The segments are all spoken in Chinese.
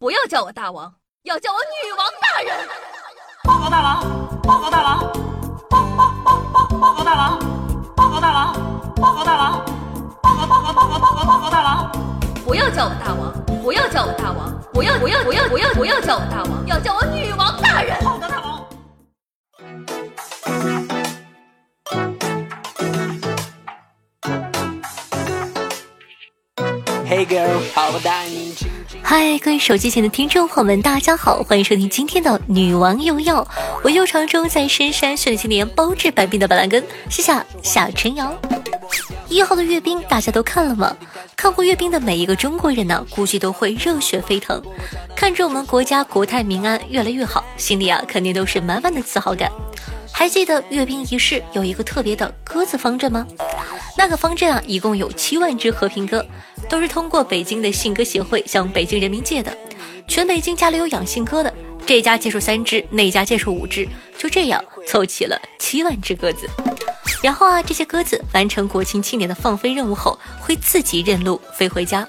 不要叫我大王，要叫我女王大人。报告大王，报告大王，报报报报报告大王，报告大王，报告大王，报告报告报告报告报告大王。不要叫我大王，不要叫我大王，不要不要不要不要不要叫我大王，要叫我女王大人。报告，大王。Hey girl，好，我带你去。嗨，各位手机前的听众朋友们，大家好，欢迎收听今天的《女王又要》，我又常中在深山训练青年包治百病的板蓝根，谢谢夏晨瑶。一号的阅兵大家都看了吗？看过阅兵的每一个中国人呢，估计都会热血沸腾，看着我们国家国泰民安越来越好，心里啊肯定都是满满的自豪感。还记得阅兵仪式有一个特别的鸽子方阵吗？那个方阵啊，一共有七万只和平鸽，都是通过北京的信鸽协会向北京人民借的。全北京家里有养信鸽的，这家借出三只，那家借出五只，就这样凑齐了七万只鸽子。然后啊，这些鸽子完成国庆庆典的放飞任务后，会自己认路飞回家。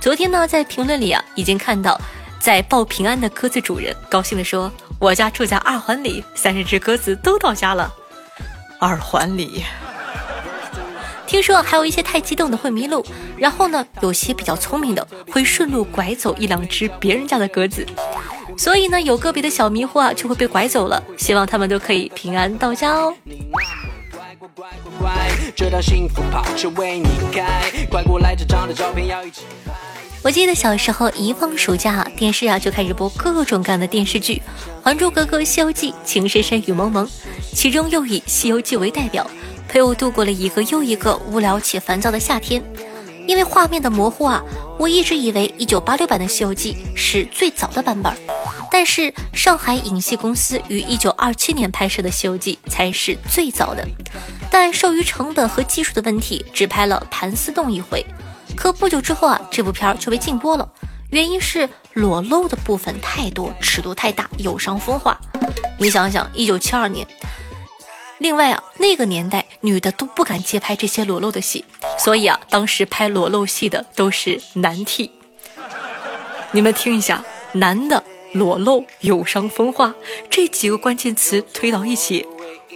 昨天呢，在评论里啊，已经看到在报平安的鸽子主人高兴地说：“我家住在二环里，三十只鸽子都到家了。”二环里。听说还有一些太激动的会迷路，然后呢，有些比较聪明的会顺路拐走一两只别人家的鸽子，所以呢，有个别的小迷糊啊就会被拐走了。希望他们都可以平安到家哦。我记得小时候一放暑假，电视啊就开始播各种各样的电视剧，《还珠格格》《西游记》《情深深雨蒙蒙》，其中又以《西游记》为代表，陪我度过了一个又一个无聊且烦躁的夏天。因为画面的模糊啊，我一直以为1986版的《西游记》是最早的版本，但是上海影戏公司于1927年拍摄的《西游记》才是最早的。但受于成本和技术的问题，只拍了盘丝洞一回。可不久之后啊，这部片儿就被禁播了，原因是裸露的部分太多，尺度太大，有伤风化。你想想，一九七二年，另外啊，那个年代女的都不敢接拍这些裸露的戏，所以啊，当时拍裸露戏的都是男替。你们听一下，男的裸露、有伤风化这几个关键词推到一起，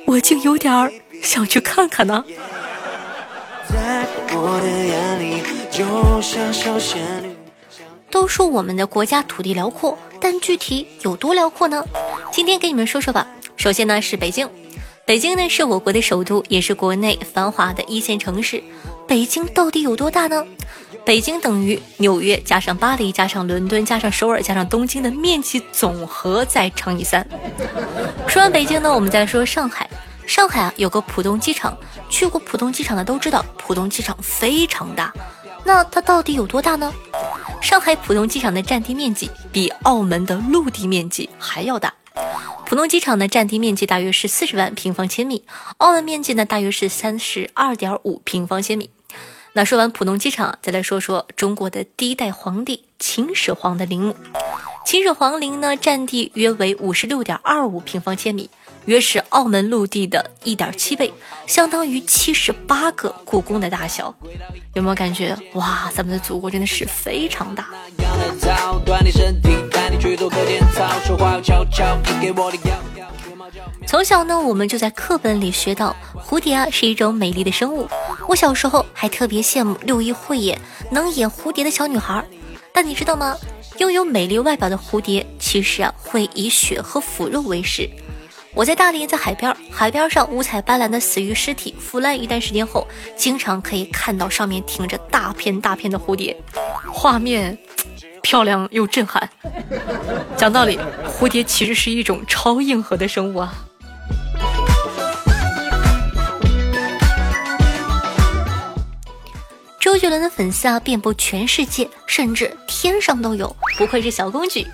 我竟有点儿想去看看呢。在我的眼里，就像小仙女。都说我们的国家土地辽阔，但具体有多辽阔呢？今天给你们说说吧。首先呢是北京，北京呢是我国的首都，也是国内繁华的一线城市。北京到底有多大呢？北京等于纽约加上巴黎加上伦敦加上首尔加上东京的面积总和再乘以三。说完北京呢，我们再说上海。上海啊有个浦东机场，去过浦东机场的都知道，浦东机场非常大。那它到底有多大呢？上海浦东机场的占地面积比澳门的陆地面积还要大。浦东机场呢占地面积大约是四十万平方千米，澳门面积呢大约是三十二点五平方千米。那说完浦东机场，再来说说中国的第一代皇帝秦始皇的陵墓。秦始皇陵呢，占地约为五十六点二五平方千米，约是澳门陆地的一点七倍，相当于七十八个故宫的大小。有没有感觉哇？咱们的祖国真的是非常大。从小呢，我们就在课本里学到蝴蝶啊是一种美丽的生物。我小时候还特别羡慕六一慧眼能演蝴蝶的小女孩。但你知道吗？拥有美丽外表的蝴蝶，其实啊会以血和腐肉为食。我在大连，在海边，海边上五彩斑斓的死鱼尸体腐烂一段时间后，经常可以看到上面停着大片大片的蝴蝶，画面漂亮又震撼。讲道理，蝴蝶其实是一种超硬核的生物啊。周杰伦的粉丝啊遍布全世界，甚至天上都有，不愧是小公举。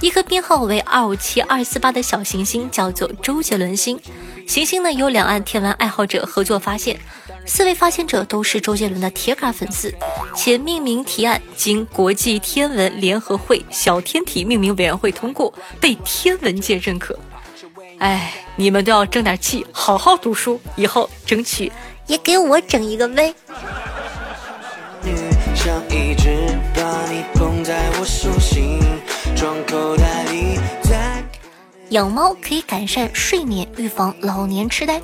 一颗编号为二五七二四八的小行星叫做周杰伦星，行星呢由两岸天文爱好者合作发现，四位发现者都是周杰伦的铁杆粉丝，且命名提案经国际天文联合会小天体命名委员会通过，被天文界认可。哎，你们都要争点气，好好读书，以后争取也给我整一个呗。想一直把你捧在我手心，养猫可以改善睡眠，预防老年痴呆。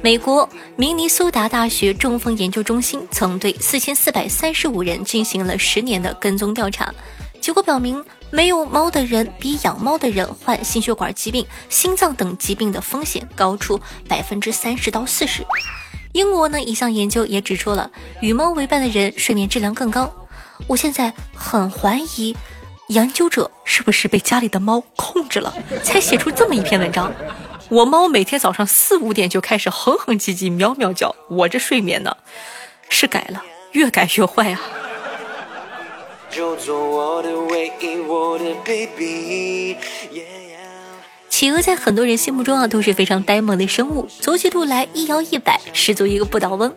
美国明尼苏达大学中风研究中心曾对四千四百三十五人进行了十年的跟踪调查，结果表明，没有猫的人比养猫的人患心血管疾病、心脏等疾病的风险高出百分之三十到四十。英国呢，一项研究也指出了与猫为伴的人睡眠质量更高。我现在很怀疑。研究者是不是被家里的猫控制了，才写出这么一篇文章？我猫每天早上四五点就开始哼哼唧唧、喵喵叫，我这睡眠呢，是改了，越改越坏啊！企鹅在很多人心目中啊都是非常呆萌的生物，走起路来一摇一摆，十足一个不倒翁。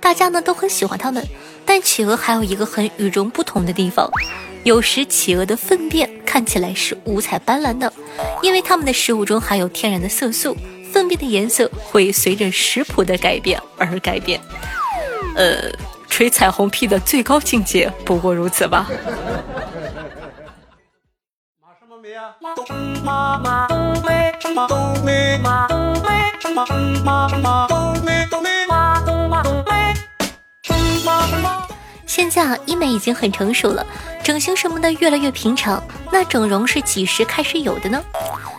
大家呢都很喜欢它们，但企鹅还有一个很与众不同的地方。有时企鹅的粪便看起来是五彩斑斓的，因为它们的食物中含有天然的色素，粪便的颜色会随着食谱的改变而改变。呃，吹彩虹屁的最高境界不过如此吧。现在啊，医美已经很成熟了，整形什么的越来越平常。那整容是几时开始有的呢？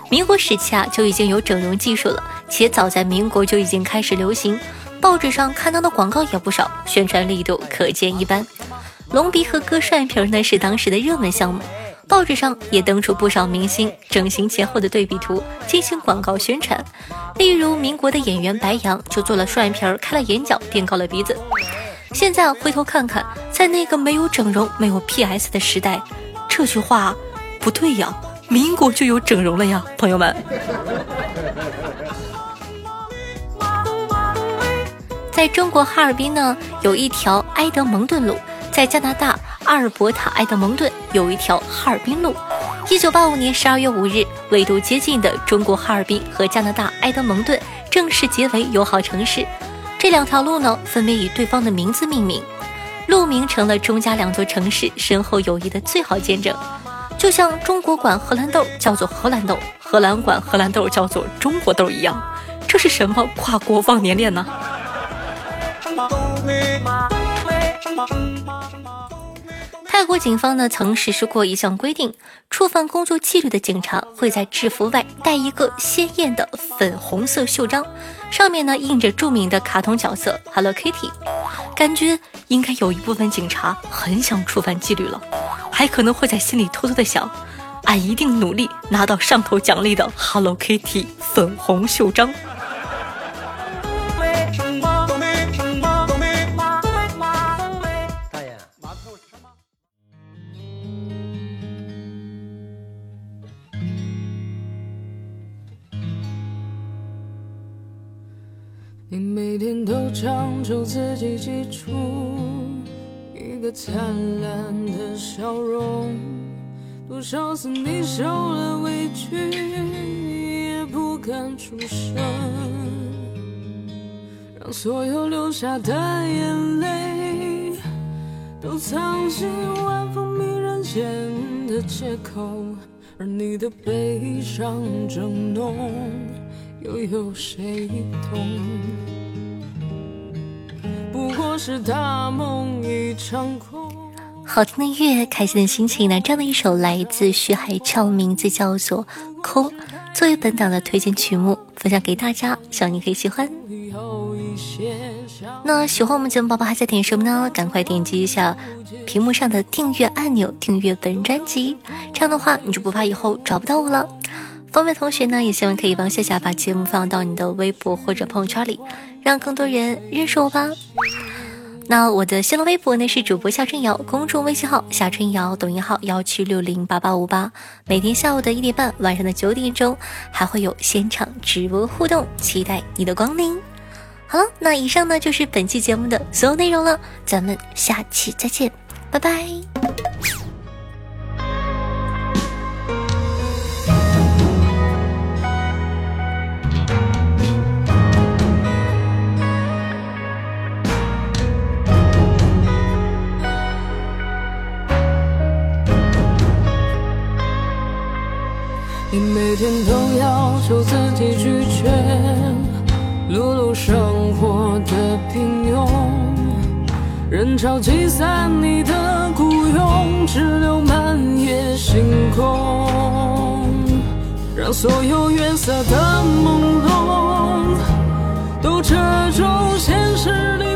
民国时期啊，就已经有整容技术了，且早在民国就已经开始流行，报纸上看到的广告也不少，宣传力度可见一斑。隆鼻和割双眼皮儿呢是当时的热门项目，报纸上也登出不少明星整形前后的对比图进行广告宣传。例如民国的演员白杨就做了双眼皮儿，开了眼角，垫高了鼻子。现在回头看看，在那个没有整容、没有 PS 的时代，这句话不对呀。民国就有整容了呀，朋友们。在中国哈尔滨呢，有一条埃德蒙顿路；在加拿大阿尔伯塔埃德蒙顿有一条哈尔滨路。一九八五年十二月五日，纬度接近的中国哈尔滨和加拿大埃德蒙顿正式结为友好城市。这两条路呢，分别以对方的名字命名，路名成了中加两座城市深厚友谊的最好见证。就像中国管荷兰豆叫做荷兰豆，荷兰管荷兰豆叫做中国豆一样，这是什么跨国忘年恋呢？泰国警方呢曾实施过一项规定，触犯工作纪律的警察会在制服外带一个鲜艳的粉红色袖章，上面呢印着著名的卡通角色 Hello Kitty。感觉应该有一部分警察很想触犯纪律了，还可能会在心里偷偷的想：俺一定努力拿到上头奖励的 Hello Kitty 粉红袖章。天都强求自己记住一个灿烂的笑容，多少次你受了委屈也不敢出声，让所有流下的眼泪都藏进晚风迷人间的借口，而你的悲伤正浓。又有谁懂？是大梦一场空。好听的乐，开心的心情呢？这样的一首来自徐海俏，名字叫做《空》，作为本档的推荐曲目，分享给大家，希望你可以喜欢。那喜欢我们节目宝宝还在点什么呢？赶快点击一下屏幕上的订阅按钮，订阅本专辑，这样的话你就不怕以后找不到我了。方便同学呢，也希望可以帮夏夏把节目放到你的微博或者朋友圈里，让更多人认识我吧。那我的新浪微博呢是主播夏春瑶，公众微信号夏春瑶，抖音号幺七六零八八五八。每天下午的一点半，晚上的九点钟还会有现场直播互动，期待你的光临。好了，那以上呢就是本期节目的所有内容了，咱们下期再见，拜拜。就自己拒绝碌碌生活的平庸。人潮挤散你的孤勇只留满夜星空。让所有远色的懵懂都遮住现实的